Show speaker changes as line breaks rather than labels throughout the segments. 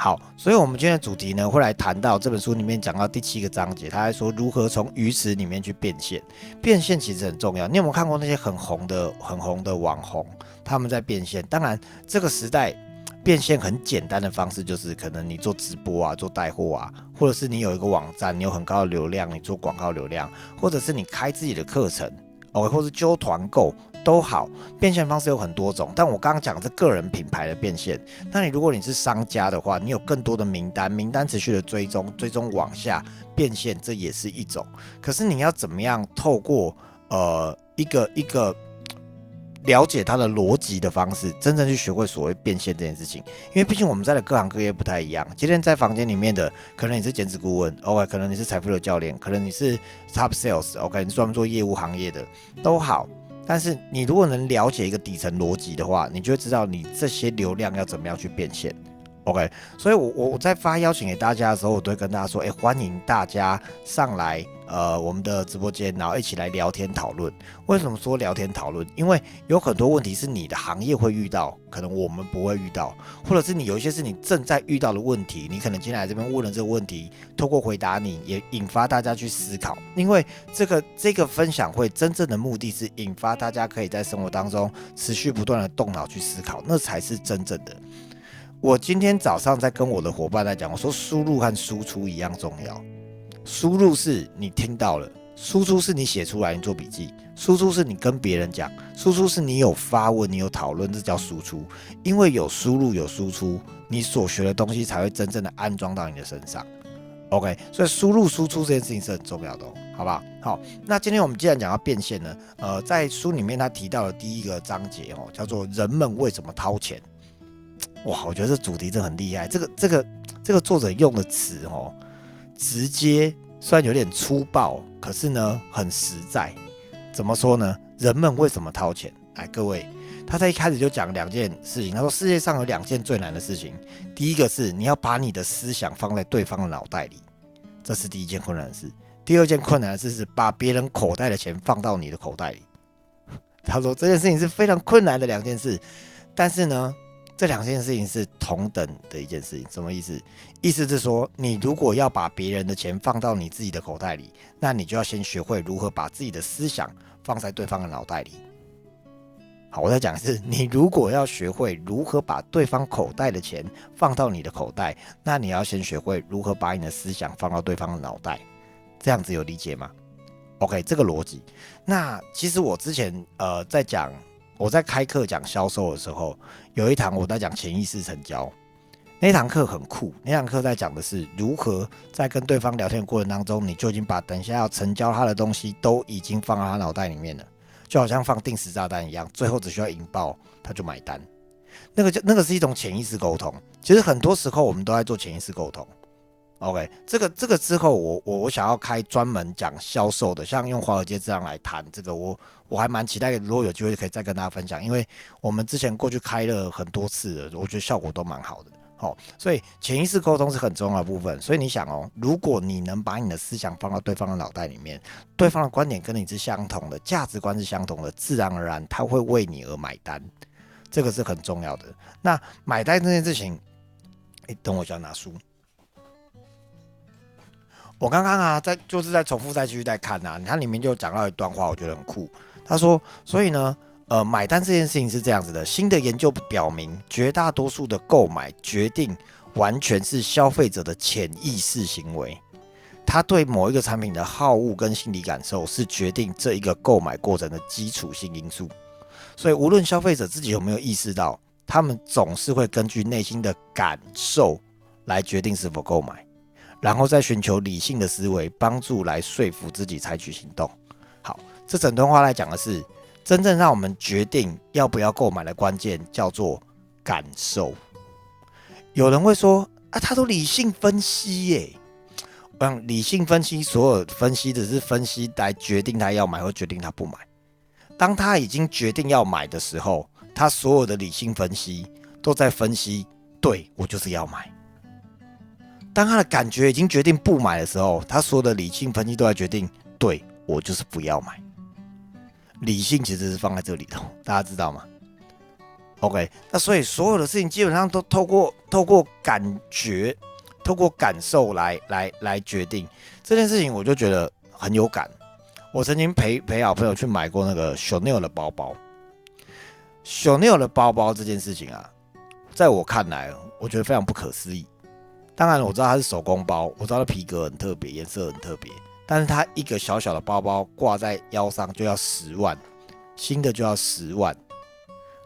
好，所以我们今天的主题呢，会来谈到这本书里面讲到第七个章节，他还说如何从鱼池里面去变现。变现其实很重要。你有没有看过那些很红的、很红的网红，他们在变现？当然，这个时代变现很简单的方式，就是可能你做直播啊，做带货啊，或者是你有一个网站，你有很高的流量，你做广告流量，或者是你开自己的课程哦或者揪团购。都好，变现方式有很多种，但我刚刚讲的是个人品牌的变现。那你如果你是商家的话，你有更多的名单，名单持续的追踪，追踪往下变现，这也是一种。可是你要怎么样透过呃一个一个了解它的逻辑的方式，真正去学会所谓变现这件事情？因为毕竟我们在的各行各业不太一样。今天在房间里面的，可能你是兼职顾问，OK，可能你是财富的教练，可能你是 Top Sales，OK，你专门做业务行业的，都好。但是你如果能了解一个底层逻辑的话，你就会知道你这些流量要怎么样去变现。OK，所以我我我在发邀请给大家的时候，我都会跟大家说，哎，欢迎大家上来，呃，我们的直播间，然后一起来聊天讨论。为什么说聊天讨论？因为有很多问题是你的行业会遇到，可能我们不会遇到，或者是你有一些是你正在遇到的问题，你可能今天来这边问了这个问题，透过回答你也引发大家去思考。因为这个这个分享会真正的目的是引发大家可以在生活当中持续不断的动脑去思考，那才是真正的。我今天早上在跟我的伙伴在讲，我说输入和输出一样重要。输入是你听到了，输出是你写出来，你做笔记，输出是你跟别人讲，输出是你有发问，你有讨论，这叫输出。因为有输入有输出，你所学的东西才会真正的安装到你的身上。OK，所以输入输出这件事情是很重要的，好不好？好，那今天我们既然讲到变现呢，呃，在书里面他提到的第一个章节哦，叫做人们为什么掏钱。哇，我觉得这主题真的很厉害。这个、这个、这个作者用的词哦，直接虽然有点粗暴，可是呢很实在。怎么说呢？人们为什么掏钱？来，各位，他在一开始就讲两件事情。他说世界上有两件最难的事情，第一个是你要把你的思想放在对方的脑袋里，这是第一件困难的事。第二件困难的事是把别人口袋的钱放到你的口袋里。他说这件事情是非常困难的两件事，但是呢。这两件事情是同等的一件事情，什么意思？意思是说，你如果要把别人的钱放到你自己的口袋里，那你就要先学会如何把自己的思想放在对方的脑袋里。好，我在讲的是，你如果要学会如何把对方口袋的钱放到你的口袋，那你要先学会如何把你的思想放到对方的脑袋。这样子有理解吗？OK，这个逻辑。那其实我之前呃在讲。我在开课讲销售的时候，有一堂我在讲潜意识成交，那堂课很酷。那堂课在讲的是如何在跟对方聊天的过程当中，你就已经把等一下要成交他的东西都已经放到他脑袋里面了，就好像放定时炸弹一样，最后只需要引爆他就买单。那个就那个是一种潜意识沟通。其实很多时候我们都在做潜意识沟通。OK，这个这个之后，我我我想要开专门讲销售的，像用华尔街这样来谈这个，我我还蛮期待，如果有机会可以再跟大家分享，因为我们之前过去开了很多次了，我觉得效果都蛮好的。好，所以潜意识沟通是很重要的部分。所以你想哦，如果你能把你的思想放到对方的脑袋里面，对方的观点跟你是相同的，价值观是相同的，自然而然他会为你而买单，这个是很重要的。那买单这件事情，哎，等我一下拿书。我刚刚啊，在就是在重复再继续在看呐，它里面就讲到一段话，我觉得很酷。他说，所以呢，呃，买单这件事情是这样子的。新的研究表明，绝大多数的购买决定完全是消费者的潜意识行为，他对某一个产品的好恶跟心理感受是决定这一个购买过程的基础性因素。所以，无论消费者自己有没有意识到，他们总是会根据内心的感受来决定是否购买。然后再寻求理性的思维帮助来说服自己采取行动。好，这整段话来讲的是，真正让我们决定要不要购买的关键叫做感受。有人会说啊，他都理性分析耶，嗯，理性分析所有分析只是分析来决定他要买或决定他不买。当他已经决定要买的时候，他所有的理性分析都在分析，对我就是要买。当他的感觉已经决定不买的时候，他所有的理性分析都在决定，对我就是不要买。理性其实是放在这里头，大家知道吗？OK，那所以所有的事情基本上都透过透过感觉，透过感受来来来决定这件事情，我就觉得很有感。我曾经陪陪好朋友去买过那个 Chanel 的包包，Chanel 的包包这件事情啊，在我看来，我觉得非常不可思议。当然，我知道它是手工包，我知道它皮革很特别，颜色很特别，但是它一个小小的包包挂在腰上就要十万，新的就要十万。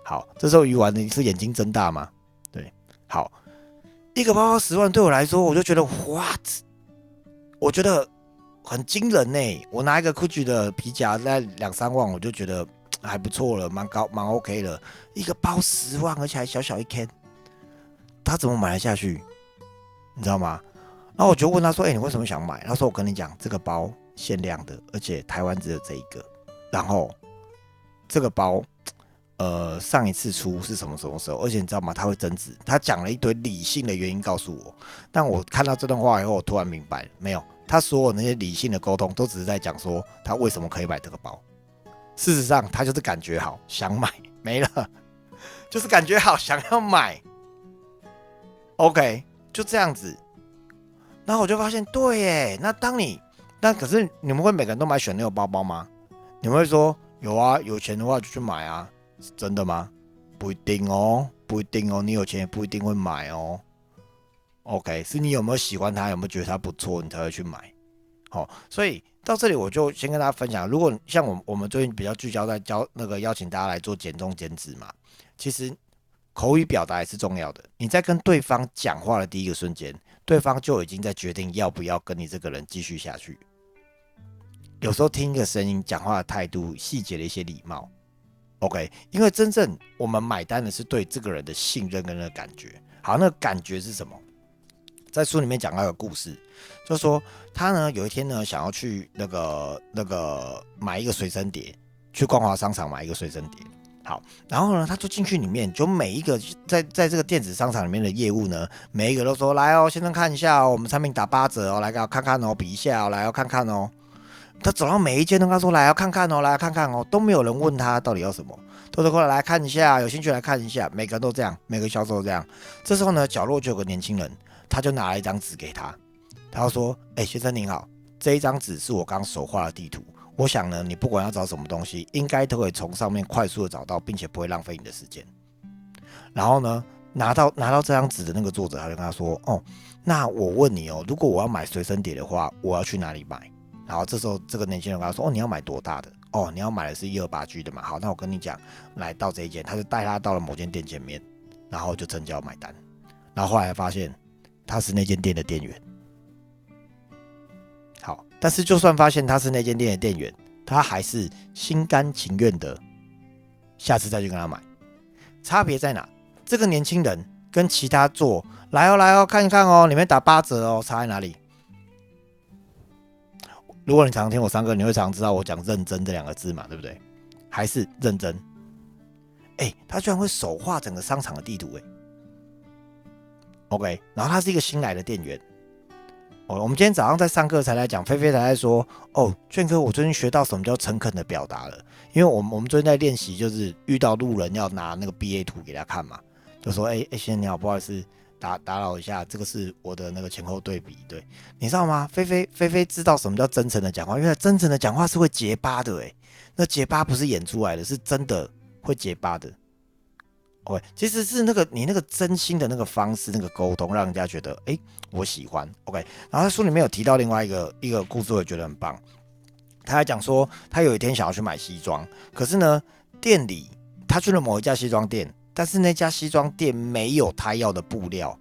好，这时候鱼丸你是眼睛睁大吗？对，好，一个包包十万对我来说，我就觉得 what？我觉得很惊人呢。我拿一个 Gucci 的皮夹在两三万，我就觉得还不错了，蛮高蛮 OK 的。一个包十万，而且还小小一 can，他怎么买得下去？你知道吗？然后我就问他说：“哎，你为什么想买？”他说：“我跟你讲，这个包限量的，而且台湾只有这一个。然后这个包。”呃，上一次出是什么什么时候？而且你知道吗？他会增值。他讲了一堆理性的原因告诉我，但我看到这段话以后，我突然明白了，没有，他所有那些理性的沟通，都只是在讲说他为什么可以买这个包。事实上，他就是感觉好，想买，没了，就是感觉好，想要买。OK，就这样子。然后我就发现，对耶，那当你，那可是你们会每个人都买选那个包包吗？你们会说有啊，有钱的话就去买啊。是真的吗？不一定哦，不一定哦。你有钱也不一定会买哦。OK，是你有没有喜欢它，有没有觉得它不错，你才会去买。好，所以到这里我就先跟大家分享。如果像我我们最近比较聚焦在教那个邀请大家来做减重减脂嘛，其实口语表达也是重要的。你在跟对方讲话的第一个瞬间，对方就已经在决定要不要跟你这个人继续下去。有时候听一个声音、讲话的态度、细节的一些礼貌。OK，因为真正我们买单的是对这个人的信任跟那个感觉。好，那个感觉是什么？在书里面讲到一个故事，就说他呢有一天呢想要去那个那个买一个随身碟，去光华商场买一个随身碟。好，然后呢他就进去里面，就每一个在在这个电子商场里面的业务呢，每一个都说来哦，先生看一下哦，我们产品打八折哦，来给我看看哦，比一下哦，来要看看哦。他走到每一间都跟他说：“来，要看看哦，来看看哦。”都没有人问他到底要什么，偷偷过来来看一下，有兴趣来看一下。每个人都这样，每个销售都这样。这时候呢，角落就有个年轻人，他就拿了一张纸给他，他说：“哎，先生您好，这一张纸是我刚手画的地图。我想呢，你不管要找什么东西，应该都会从上面快速的找到，并且不会浪费你的时间。”然后呢，拿到拿到这张纸的那个作者，他就跟他说：“哦，那我问你哦，如果我要买随身碟的话，我要去哪里买？”然后这时候，这个年轻人跟他说：“哦，你要买多大的？哦，你要买的是一二八 G 的嘛？好，那我跟你讲，来到这一间，他就带他到了某间店前面，然后就成交买单。然后后来发现他是那间店的店员。但是就算发现他是那间店的店员，他还是心甘情愿的下次再去跟他买。差别在哪？这个年轻人跟其他做来哦来哦看一看哦，里面打八折哦，差在哪里？”如果你常听我上课，你会常知道我讲“认真”这两个字嘛，对不对？还是认真？哎，他居然会手画整个商场的地图，哎，OK。然后他是一个新来的店员。哦，我们今天早上在上课才来讲，菲菲才在说，哦，卷哥，我最近学到什么叫诚恳的表达了。因为我们我们最近在练习，就是遇到路人要拿那个 BA 图给他看嘛，就说，哎哎，先生你好，不好意思。打打扰一下，这个是我的那个前后对比，对，你知道吗？菲菲菲菲知道什么叫真诚的讲话，因为真诚的讲话是会结巴的，诶，那结巴不是演出来的，是真的会结巴的。OK，其实是那个你那个真心的那个方式，那个沟通，让人家觉得，哎，我喜欢。OK，然后他书里面有提到另外一个一个故事，我觉得很棒。他还讲说，他有一天想要去买西装，可是呢，店里他去了某一家西装店。但是那家西装店没有他要的布料，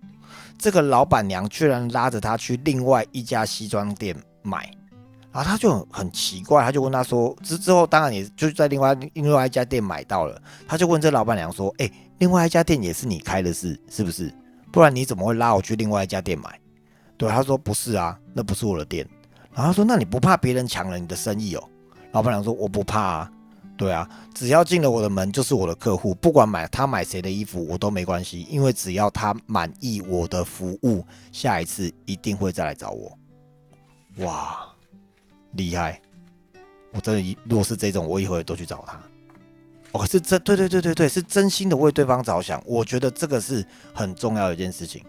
这个老板娘居然拉着他去另外一家西装店买，然后他就很奇怪，他就问他说，之之后当然也就在另外另外一家店买到了，他就问这老板娘说，哎，另外一家店也是你开的是是不是？不然你怎么会拉我去另外一家店买？对，他说不是啊，那不是我的店。然后他说，那你不怕别人抢了你的生意哦？老板娘说，我不怕啊。对啊，只要进了我的门就是我的客户，不管买他买谁的衣服我都没关系，因为只要他满意我的服务，下一次一定会再来找我。哇，厉害！我真的，若是这种，我以后也都去找他。哦，是真对对对对对，是真心的为对方着想。我觉得这个是很重要的一件事情。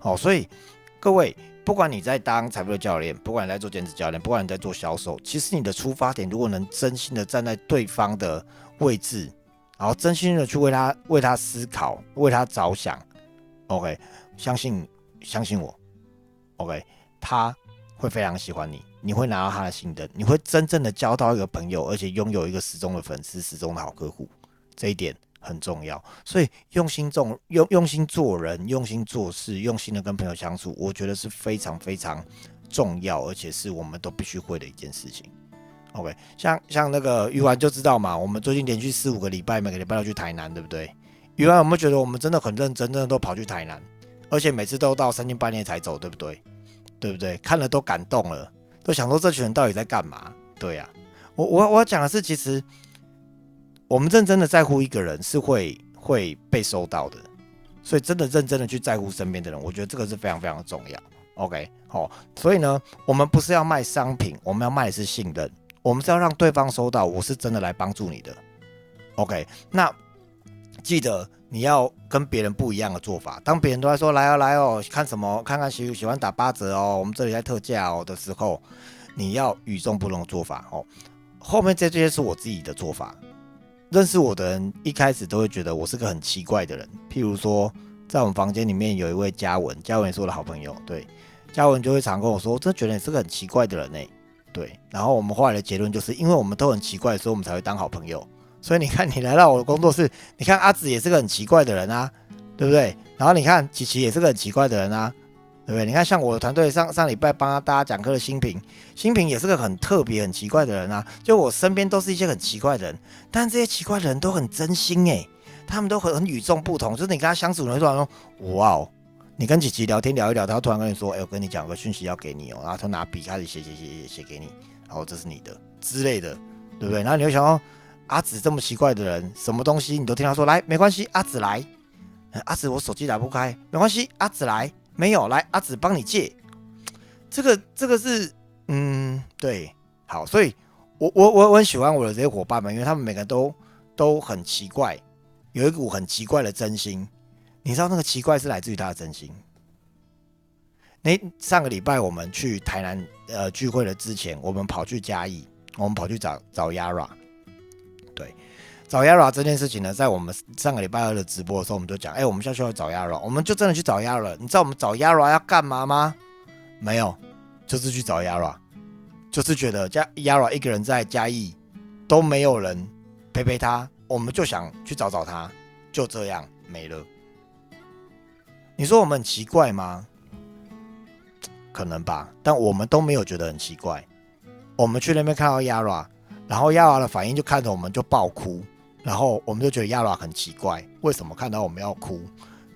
哦，所以各位，不管你在当财富的教练，不管你在做兼职教练，不管你在做销售，其实你的出发点如果能真心的站在对方的位置，然后真心的去为他为他思考，为他着想，OK，相信相信我，OK，他会非常喜欢你。你会拿到他的信任，你会真正的交到一个朋友，而且拥有一个始终的粉丝、始终的好客户，这一点很重要。所以用心重用用心做人，用心做事，用心的跟朋友相处，我觉得是非常非常重要，而且是我们都必须会的一件事情。OK，像像那个鱼丸就知道嘛，我们最近连续四五个礼拜，每个礼拜都去台南，对不对？鱼丸有没有觉得我们真的很认真，真的都跑去台南，而且每次都到三更半夜才走，对不对？对不对？看了都感动了。都想说这群人到底在干嘛？对呀，我我我要讲的是，其实我们认真的在乎一个人是会会被收到的，所以真的认真的去在乎身边的人，我觉得这个是非常非常重要。OK，好，所以呢，我们不是要卖商品，我们要卖的是信任，我们是要让对方收到我是真的来帮助你的。OK，那记得你要跟别人不一样的做法。当别人都在说来哦来哦，看什么看看喜喜欢打八折哦，我们这里在特价哦的时候。你要与众不同的做法哦。后面这这些是我自己的做法。认识我的人一开始都会觉得我是个很奇怪的人。譬如说，在我们房间里面有一位嘉文，嘉文也是我的好朋友。对，嘉文就会常跟我说：“我真觉得你是个很奇怪的人呢。”对。然后我们后来的结论就是，因为我们都很奇怪，所以我们才会当好朋友。所以你看，你来到我的工作室，你看阿紫也是个很奇怪的人啊，对不对？然后你看琪琪也是个很奇怪的人啊。对不对？你看，像我的团队上上礼拜帮大家讲课的新平，新平也是个很特别、很奇怪的人啊。就我身边都是一些很奇怪的人，但这些奇怪的人都很真心诶，他们都很很与众不同。就是你跟他相处，你会突然说：“哇哦！”你跟琪琪聊天聊一聊，他突然跟你说：“哎，我跟你讲个讯息要给你哦。”然后他拿笔开始写写写写写给你，然后这是你的之类的，对不对？然后你会想哦，阿紫这么奇怪的人，什么东西你都听他说来，没关系，阿紫来。阿紫，我手机打不开，没关系，阿紫来。没有来，阿紫帮你借。这个这个是嗯对，好，所以我我我我很喜欢我的这些伙伴们，因为他们每个都都很奇怪，有一股很奇怪的真心。你知道那个奇怪是来自于他的真心。那上个礼拜我们去台南呃聚会了之前，我们跑去嘉义，我们跑去找找 Yara。找 Yara 这件事情呢，在我们上个礼拜二的直播的时候，我们就讲，哎，我们现在需要找 Yara，我们就真的去找 Yara。你知道我们找 Yara 要干嘛吗？没有，就是去找 Yara，就是觉得加 Yara 一个人在嘉义都没有人陪陪他，我们就想去找找他，就这样没了。你说我们很奇怪吗？可能吧，但我们都没有觉得很奇怪。我们去那边看到 Yara，然后 Yara 的反应就看着我们就爆哭。然后我们就觉得亚拉很奇怪，为什么看到我们要哭？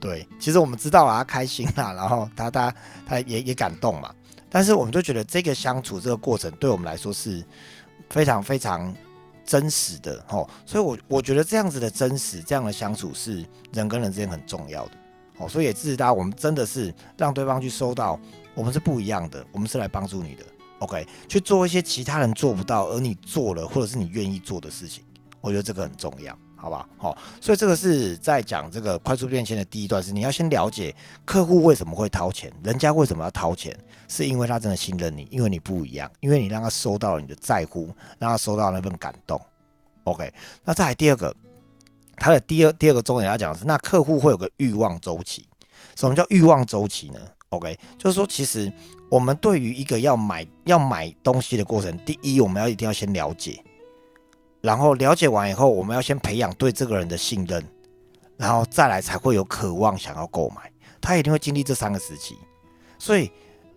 对，其实我们知道啊，他开心啦，然后他他他也也感动嘛。但是我们就觉得这个相处这个过程对我们来说是非常非常真实的哦。所以，我我觉得这样子的真实，这样的相处是人跟人之间很重要的哦。所以也支持大家，我们真的是让对方去收到，我们是不一样的，我们是来帮助你的。OK，去做一些其他人做不到，而你做了，或者是你愿意做的事情。我觉得这个很重要，好吧？好，所以这个是在讲这个快速变现的第一段，是你要先了解客户为什么会掏钱，人家为什么要掏钱，是因为他真的信任你，因为你不一样，因为你让他收到了你的在乎，让他收到那份感动。OK，那再来第二个，他的第二第二个重点要讲的是，那客户会有个欲望周期。什么叫欲望周期呢？OK，就是说，其实我们对于一个要买要买东西的过程，第一，我们要一定要先了解。然后了解完以后，我们要先培养对这个人的信任，然后再来才会有渴望想要购买。他一定会经历这三个时期。所以，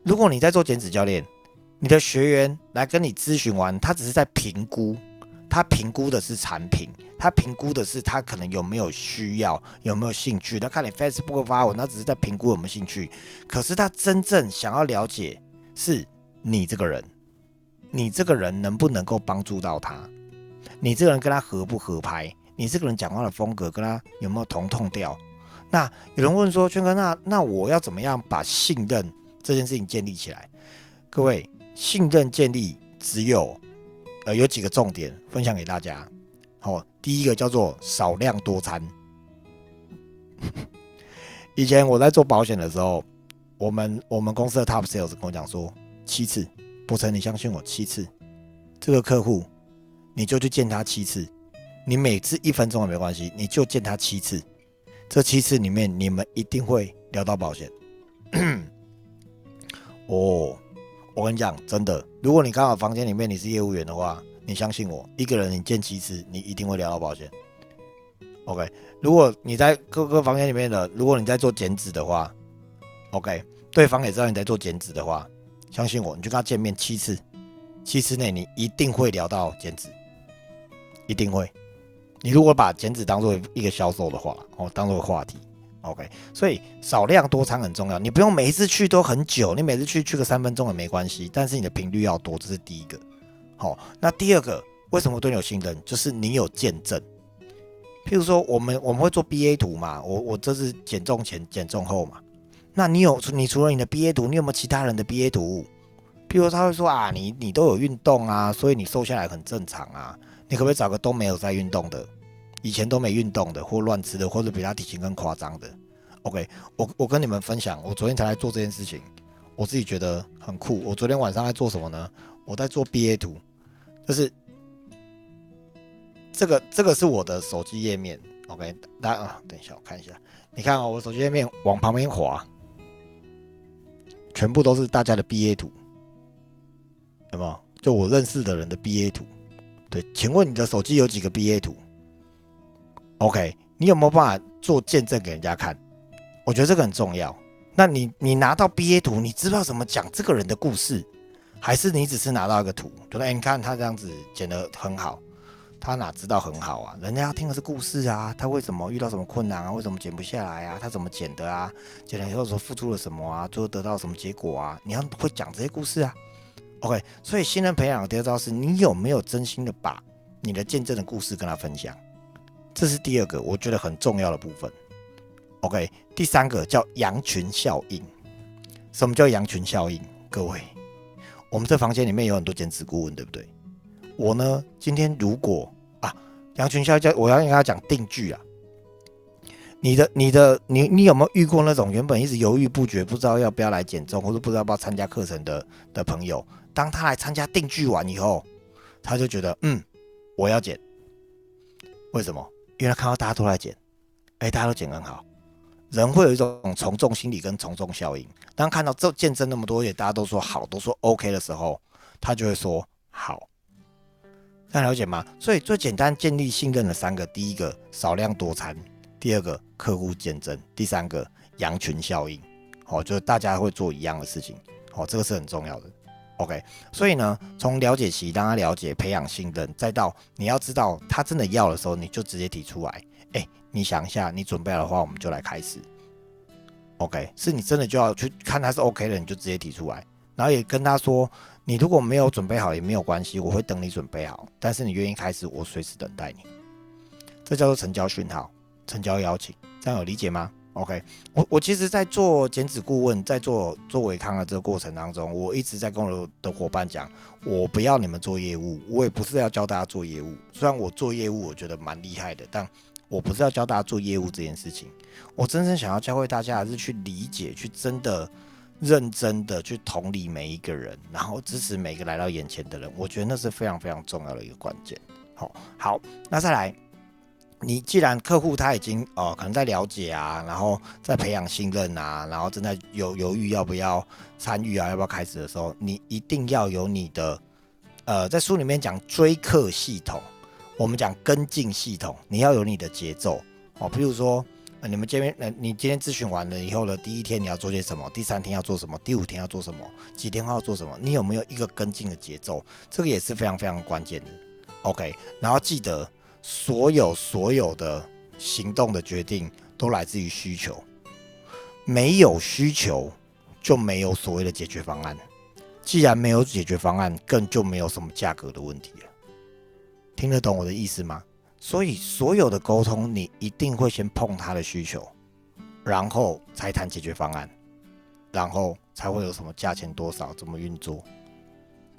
如果你在做减脂教练，你的学员来跟你咨询完，他只是在评估，他评估的是产品，他评估的是他可能有没有需要，有没有兴趣。他看你 Facebook 发文，他只是在评估有没有兴趣。可是他真正想要了解是你这个人，你这个人能不能够帮助到他？你这个人跟他合不合拍？你这个人讲话的风格跟他有没有同痛调？那有人问说，圈哥，那那我要怎么样把信任这件事情建立起来？各位，信任建立只有呃有几个重点分享给大家。好，第一个叫做少量多餐。以前我在做保险的时候，我们我们公司的 top sales 跟我讲说，七次，博成，你相信我，七次，这个客户你就去见他七次，你每次一分钟也没关系，你就见他七次，这七次里面你们一定会聊到保险。哦，我跟你讲，真的，如果你刚好房间里面你是业务员的话，你相信我，一个人你见七次，你一定会聊到保险。OK，如果你在各个房间里面的，如果你在做减脂的话，OK，对方也知道你在做减脂的话，相信我，你就跟他见面七次，七次内你一定会聊到减脂，一定会。你如果把减脂当做一个销售的话，哦，当做话题，OK，所以少量多餐很重要，你不用每一次去都很久，你每次去去个三分钟也没关系，但是你的频率要多，这是第一个。好，那第二个，为什么对你有信任？就是你有见证。譬如说，我们我们会做 BA 图嘛，我我这是减重前、减重后嘛。那你有你除了你的 BA 图，你有没有其他人的 BA 图？譬如他会说啊，你你都有运动啊，所以你瘦下来很正常啊。你可不可以找个都没有在运动的，以前都没运动的，或乱吃的，或者比他体型更夸张的？OK，我我跟你们分享，我昨天才来做这件事情，我自己觉得很酷。我昨天晚上在做什么呢？我在做 BA 图，就是这个这个是我的手机页面，OK，大家啊，等一下我看一下，你看啊，我手机页面往旁边滑，全部都是大家的 BA 图，有没有？就我认识的人的 BA 图，请问你的手机有几个 BA 图？OK，你有没有办法做见证给人家看？我觉得这个很重要。那你你拿到 BA 图，你知道怎么讲这个人的故事？还是你只是拿到一个图，觉得哎，你看他这样子剪得很好，他哪知道很好啊？人家要听的是故事啊，他为什么遇到什么困难啊？为什么减不下来啊？他怎么减的啊？减了以后说付出了什么啊？最后得到什么结果啊？你要会讲这些故事啊。OK，所以新人培养的第二招是你有没有真心的把你的见证的故事跟他分享？这是第二个我觉得很重要的部分。OK，第三个叫羊群效应。什么叫羊群效应？各位？我们这房间里面有很多兼职顾问，对不对？我呢，今天如果啊，羊群效应我要跟他讲定句啊。你的、你的、你、你有没有遇过那种原本一直犹豫不决，不知道要不要来减重，或者不知道要不要参加课程的的朋友？当他来参加定居完以后，他就觉得嗯，我要减。为什么？因为他看到大家都来减，哎，大家都减很好。人会有一种从众心理跟从众效应。当看到这见证那么多，也大家都说好，都说 OK 的时候，他就会说好。大家了解吗？所以最简单建立信任的三个：第一个少量多餐；第二个客户见证；第三个羊群效应。好，就是大家会做一样的事情。好，这个是很重要的。OK。所以呢，从了解期让他了解，培养信任，再到你要知道他真的要的时候，你就直接提出来。哎。你想一下，你准备好的话，我们就来开始。OK，是你真的就要去看他是 OK 的，你就直接提出来，然后也跟他说，你如果没有准备好也没有关系，我会等你准备好。但是你愿意开始，我随时等待你。这叫做成交讯号，成交邀请，这样有理解吗？OK，我我其实，在做减脂顾问，在做做维康的这个过程当中，我一直在跟我的伙伴讲，我不要你们做业务，我也不是要教大家做业务。虽然我做业务，我觉得蛮厉害的，但我不是要教大家做业务这件事情，我真正想要教会大家的是去理解，去真的认真的去同理每一个人，然后支持每个来到眼前的人。我觉得那是非常非常重要的一个关键。好，好，那再来，你既然客户他已经呃可能在了解啊，然后在培养信任啊，然后正在犹犹豫要不要参与啊，要不要开始的时候，你一定要有你的呃，在书里面讲追客系统。我们讲跟进系统，你要有你的节奏哦。比如说，你们见面，呃，你今天咨询完了以后呢，第一天你要做些什么？第三天要做什么？第五天要做什么？几天后要做什么？你有没有一个跟进的节奏？这个也是非常非常关键的。OK，然后记得所有所有的行动的决定都来自于需求，没有需求就没有所谓的解决方案。既然没有解决方案，更就没有什么价格的问题了。听得懂我的意思吗？所以所有的沟通，你一定会先碰他的需求，然后才谈解决方案，然后才会有什么价钱多少，怎么运作。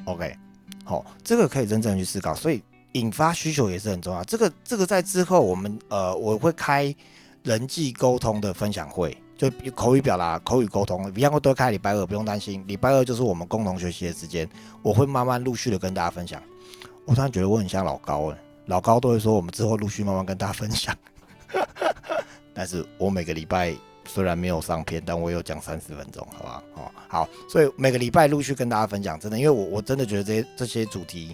OK，好，这个可以真正去思考。所以引发需求也是很重要。这个这个在之后我们呃我会开人际沟通的分享会，就口语表达、口语沟通，一样会多开礼拜二，不用担心，礼拜二就是我们共同学习的时间，我会慢慢陆续的跟大家分享。我突然觉得我很像老高哎，老高都会说我们之后陆续慢慢跟大家分享，但是我每个礼拜虽然没有上片，但我有讲三十分钟，好吧？哦，好，所以每个礼拜陆续跟大家分享，真的，因为我我真的觉得这些这些主题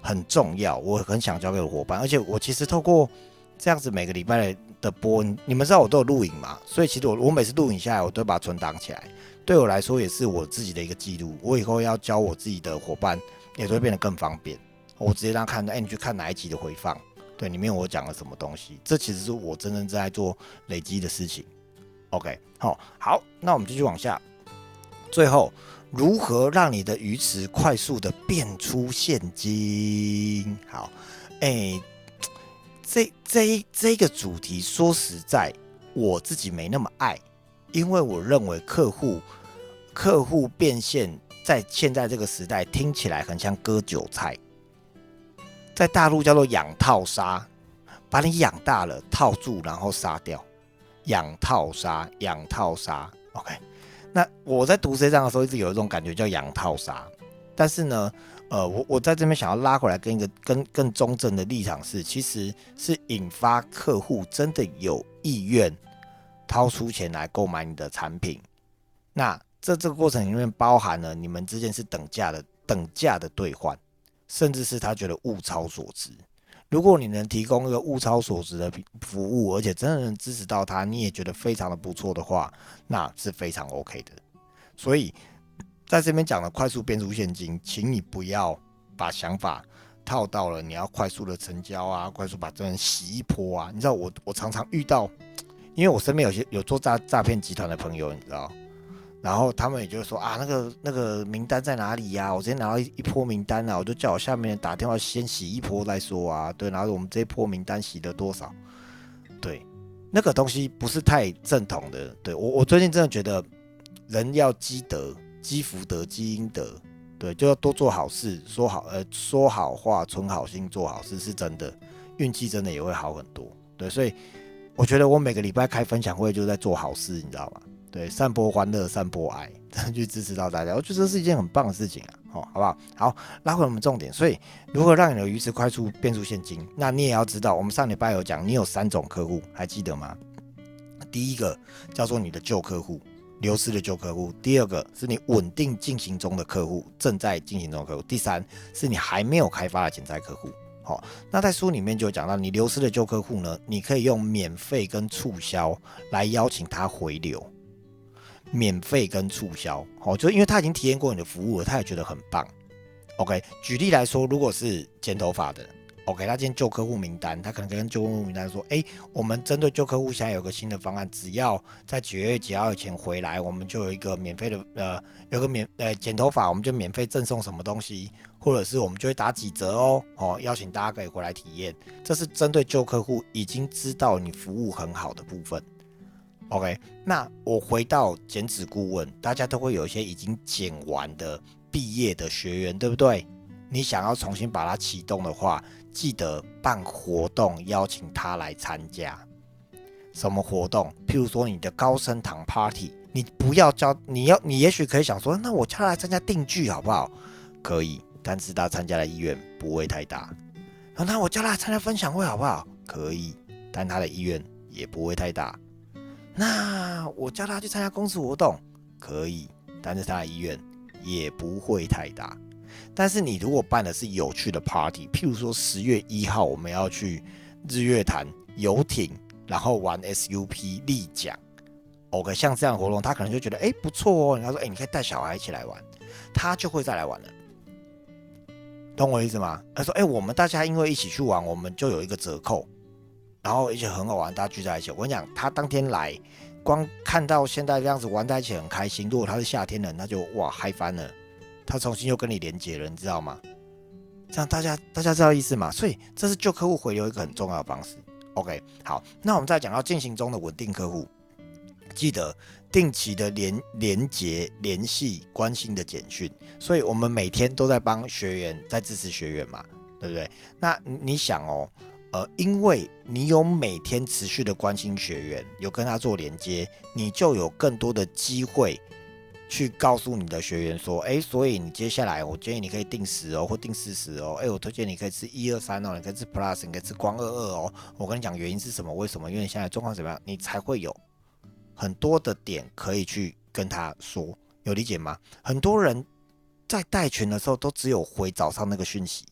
很重要，我很想交给伙伴，而且我其实透过这样子每个礼拜的播，你们知道我都有录影嘛，所以其实我我每次录影下来，我都把它存档起来，对我来说也是我自己的一个记录，我以后要教我自己的伙伴，也都会变得更方便。我直接让他看，哎，你去看哪一集的回放，对，里面我讲了什么东西，这其实是我真正在做累积的事情。OK，好，好，那我们继续往下。最后，如何让你的鱼池快速的变出现金？好，哎，这这一这个主题，说实在，我自己没那么爱，因为我认为客户客户变现，在现在这个时代，听起来很像割韭菜。在大陆叫做养套杀，把你养大了套住，然后杀掉。养套杀，养套杀。OK，那我在读这章的时候，一直有一种感觉叫养套杀。但是呢，呃，我我在这边想要拉回来，跟一个更更中正的立场是，其实是引发客户真的有意愿掏出钱来购买你的产品。那这这个过程里面包含了你们之间是等价的等价的兑换。甚至是他觉得物超所值。如果你能提供一个物超所值的服务，而且真的能支持到他，你也觉得非常的不错的话，那是非常 OK 的。所以在这边讲的快速变出现金，请你不要把想法套到了你要快速的成交啊，快速把这人洗一波啊。你知道我我常常遇到，因为我身边有些有做诈诈骗集团的朋友，你知道。然后他们也就说啊，那个那个名单在哪里呀？我直接拿到一一波名单啊，我就叫我下面打电话先洗一波再说啊。对，然后我们这一波名单洗了多少？对，那个东西不是太正统的。对我我最近真的觉得人要积德、积福德、积阴德，对，就要多做好事，说好呃说好话，存好心，做好事是真的，运气真的也会好很多。对，所以我觉得我每个礼拜开分享会就在做好事，你知道吗？对，散播欢乐，散播爱，去支持到大家，我觉得这是一件很棒的事情啊！好，好不好？好，拉回我们重点，所以如何让你的鱼池快速变出现金？那你也要知道，我们上礼拜有讲，你有三种客户，还记得吗？第一个叫做你的旧客户，流失的旧客户；第二个是你稳定进行中的客户，正在进行中的客户；第三是你还没有开发的潜在客户。好，那在书里面就讲到，你流失的旧客户呢，你可以用免费跟促销来邀请他回流。免费跟促销，哦，就因为他已经体验过你的服务了，他也觉得很棒。OK，举例来说，如果是剪头发的，OK，他今天旧客户名单，他可能跟旧客户名单说，哎，我们针对旧客户现在有个新的方案，只要在九月几号以前回来，我们就有一个免费的，呃，有个免，呃，剪头发我们就免费赠送什么东西，或者是我们就会打几折哦，哦，邀请大家可以回来体验，这是针对旧客户已经知道你服务很好的部分。OK，那我回到减脂顾问，大家都会有一些已经减完的毕业的学员，对不对？你想要重新把它启动的话，记得办活动邀请他来参加。什么活动？譬如说你的高升堂 Party，你不要叫，你要你也许可以想说，那我叫他来参加定剧好不好？可以，但是他参加的意愿不会太大。那我叫他来参加分享会好不好？可以，但他的意愿也不会太大。那我叫他去参加公司活动，可以，但是他的意愿也不会太大。但是你如果办的是有趣的 party，譬如说十月一号我们要去日月潭游艇，然后玩 SUP 立桨，OK，像这样活动，他可能就觉得哎不错哦。他说哎，你可以带小孩一起来玩，他就会再来玩了。懂我意思吗？他说哎，我们大家因为一起去玩，我们就有一个折扣。然后而且很好玩，大家聚在一起。我跟你讲，他当天来，光看到现在这样子玩在一起很开心。如果他是夏天的，那就哇嗨翻了，他重新又跟你连接了，你知道吗？这样大家大家知道意思吗？所以这是旧客户回流一个很重要的方式。OK，好，那我们再讲到进行中的稳定客户，记得定期的连连接、联系、关心的简讯。所以我们每天都在帮学员在支持学员嘛。对不对？那你想哦，呃，因为你有每天持续的关心学员，有跟他做连接，你就有更多的机会去告诉你的学员说，哎，所以你接下来我建议你可以定十哦，或定四十哦，哎，我推荐你可以吃一二三哦，你可以吃 Plus，你可以吃光二二哦。我跟你讲原因是什么？为什么？因为你现在状况怎么样，你才会有很多的点可以去跟他说，有理解吗？很多人。在带群的时候，都只有回早上那个讯息，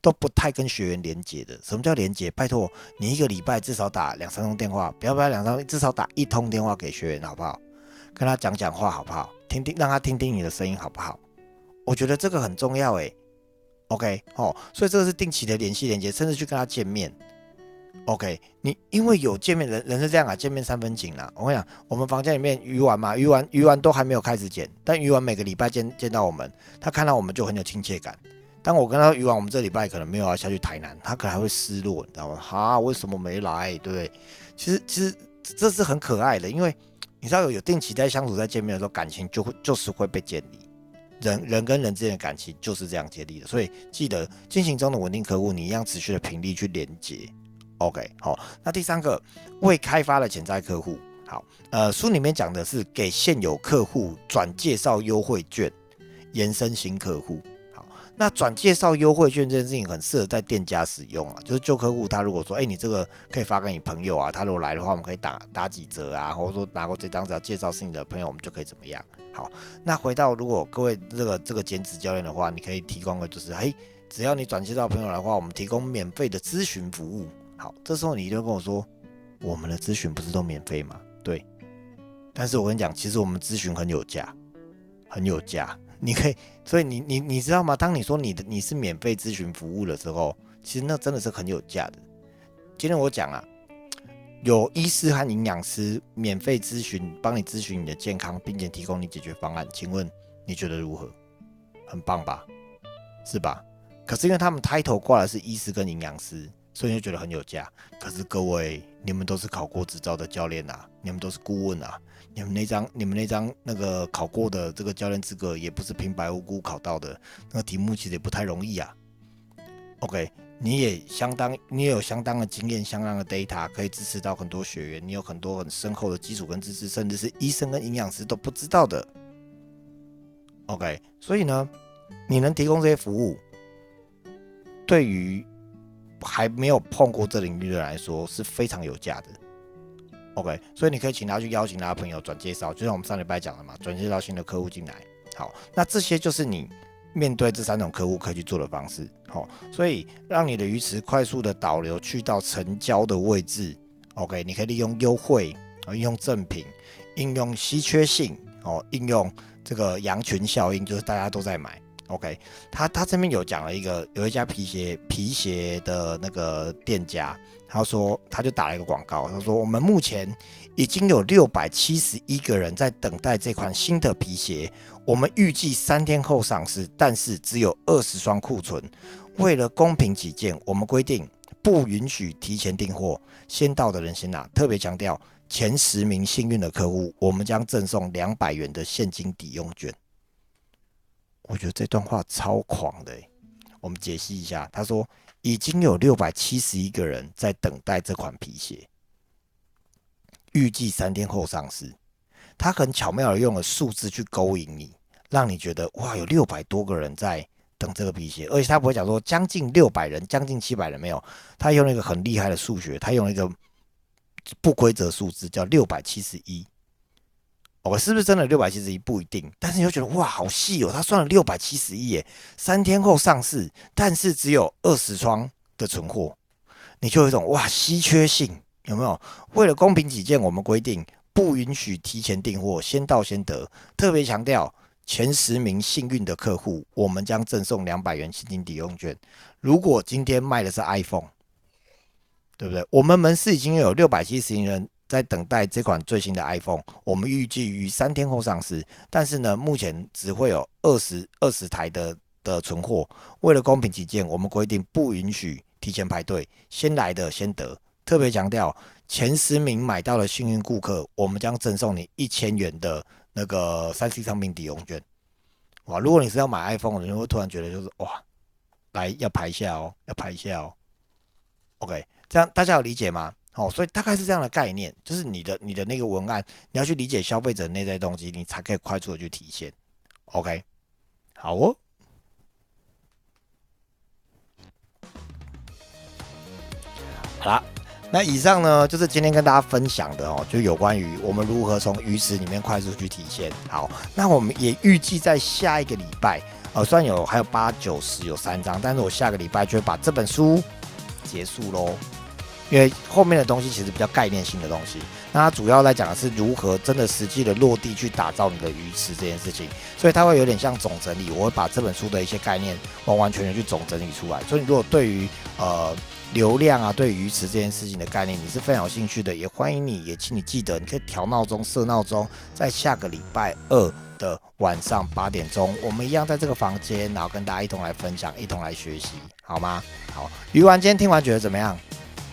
都不太跟学员连接的。什么叫连接？拜托你一个礼拜至少打两三通电话，不要不要两三，至少打一通电话给学员，好不好？跟他讲讲话，好不好？听听，让他听听你的声音，好不好？我觉得这个很重要，诶。OK，哦，所以这个是定期的联系连接，甚至去跟他见面。OK，你因为有见面人人是这样啊，见面三分情啦。我跟你讲，我们房间里面鱼丸嘛，鱼丸鱼丸都还没有开始剪，但鱼丸每个礼拜见见到我们，他看到我们就很有亲切感。但我跟他鱼丸，我们这礼拜可能没有要下去台南，他可能还会失落，你知道吗？哈，为什么没来？对不对？其实其实这是很可爱的，因为你知道有有定期在相处在见面的时候，感情就会就是会被建立，人人跟人之间的感情就是这样建立的。所以记得进行中的稳定客户，你一样持续的频率去连接。OK，好，那第三个未开发的潜在客户，好，呃，书里面讲的是给现有客户转介绍优惠券，延伸新客户。那转介绍优惠券这件事情很适合在店家使用啊，就是旧客户他如果说，哎，你这个可以发给你朋友啊，他如果来的话，我们可以打打几折啊，或者说拿过这张只要介绍是你的朋友，我们就可以怎么样？好，那回到如果各位这个这个兼职教练的话，你可以提供的就是，哎，只要你转介绍朋友的话，我们提供免费的咨询服务。好，这时候你就跟我说，我们的咨询不是都免费吗？对，但是我跟你讲，其实我们咨询很有价，很有价。你可以，所以你你你知道吗？当你说你的你是免费咨询服务的时候，其实那真的是很有价的。今天我讲啊，有医师和营养师免费咨询，帮你咨询你的健康，并且提供你解决方案。请问你觉得如何？很棒吧？是吧？可是因为他们 title 挂的是医师跟营养师。所以就觉得很有价，可是各位，你们都是考过执照的教练呐，你们都是顾问啊，你们那张你们那张那个考过的这个教练资格也不是平白无故考到的，那个题目其实也不太容易啊。OK，你也相当，你也有相当的经验，相当的 data 可以支持到很多学员，你有很多很深厚的基础跟知识，甚至是医生跟营养师都不知道的。OK，所以呢，你能提供这些服务，对于。还没有碰过这领域的人来说是非常有价的，OK，所以你可以请他去邀请他的朋友转介绍，就像我们上礼拜讲的嘛，转介绍新的客户进来。好，那这些就是你面对这三种客户可以去做的方式。好，所以让你的鱼池快速的导流去到成交的位置，OK，你可以利用优惠，应用赠品，应用稀缺性，哦，应用这个羊群效应，就是大家都在买。OK，他他这边有讲了一个，有一家皮鞋皮鞋的那个店家，他说他就打了一个广告，他说我们目前已经有六百七十一个人在等待这款新的皮鞋，我们预计三天后上市，但是只有二十双库存。为了公平起见，我们规定不允许提前订货，先到的人先拿。特别强调，前十名幸运的客户，我们将赠送两百元的现金抵用券。我觉得这段话超狂的，我们解析一下。他说已经有六百七十一个人在等待这款皮鞋，预计三天后上市。他很巧妙的用了数字去勾引你，让你觉得哇，有六百多个人在等这个皮鞋，而且他不会讲说将近六百人、将近七百人没有，他用了一个很厉害的数学，他用了一个不规则数字叫六百七十一。我是不是真的六百七十一不一定，但是你又觉得哇好细哦，他算了六百七十一耶，三天后上市，但是只有二十双的存货，你就有一种哇稀缺性有没有？为了公平起见，我们规定不允许提前订货，先到先得。特别强调前十名幸运的客户，我们将赠送两百元现金抵用券。如果今天卖的是 iPhone，对不对？我们门市已经有六百七十人。在等待这款最新的 iPhone，我们预计于三天后上市。但是呢，目前只会有二十二十台的的存货。为了公平起见，我们规定不允许提前排队，先来的先得。特别强调，前十名买到的幸运顾客，我们将赠送你一千元的那个三 C 商品抵用券。哇！如果你是要买 iPhone 的，你会突然觉得就是哇，来要排一下哦，要排一下哦。OK，这样大家有理解吗？哦，所以大概是这样的概念，就是你的你的那个文案，你要去理解消费者内在动机，你才可以快速的去体现。OK，好哦。好啦，那以上呢就是今天跟大家分享的哦，就有关于我们如何从鱼池里面快速去体现。好，那我们也预计在下一个礼拜，呃，虽然有还有八九十有三章，但是我下个礼拜就会把这本书结束喽。因为后面的东西其实比较概念性的东西，那它主要来讲的是如何真的实际的落地去打造你的鱼池这件事情，所以它会有点像总整理，我会把这本书的一些概念完完全全去总整理出来。所以如果对于呃流量啊，对鱼池这件事情的概念你是非常有兴趣的，也欢迎你，也请你记得你可以调闹钟设闹钟，在下个礼拜二的晚上八点钟，我们一样在这个房间，然后跟大家一同来分享，一同来学习，好吗？好，鱼丸今天听完觉得怎么样？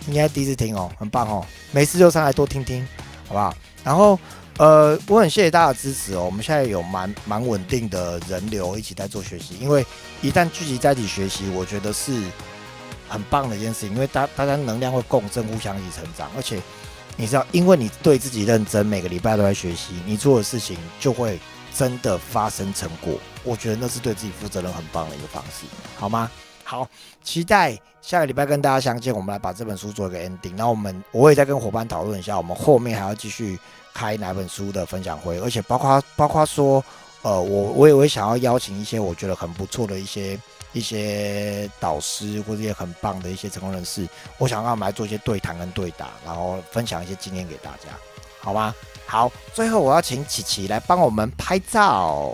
应该第一次听哦，很棒哦，没事就上来多听听，好不好？然后，呃，我很谢谢大家的支持哦，我们现在有蛮蛮稳定的人流一起在做学习，因为一旦聚集在一起学习，我觉得是很棒的一件事情，因为大大家能量会共振，互相一起成长，而且你知道，因为你对自己认真，每个礼拜都在学习，你做的事情就会真的发生成果，我觉得那是对自己负责任很棒的一个方式，好吗？好，期待下个礼拜跟大家相见。我们来把这本书做一个 ending。然后我们我也再跟伙伴讨论一下，我们后面还要继续开哪本书的分享会，而且包括包括说，呃，我我也会想要邀请一些我觉得很不错的一些一些导师或者一些很棒的一些成功人士，我想让我们来做一些对谈跟对答，然后分享一些经验给大家，好吗？好，最后我要请琪琪来帮我们拍照。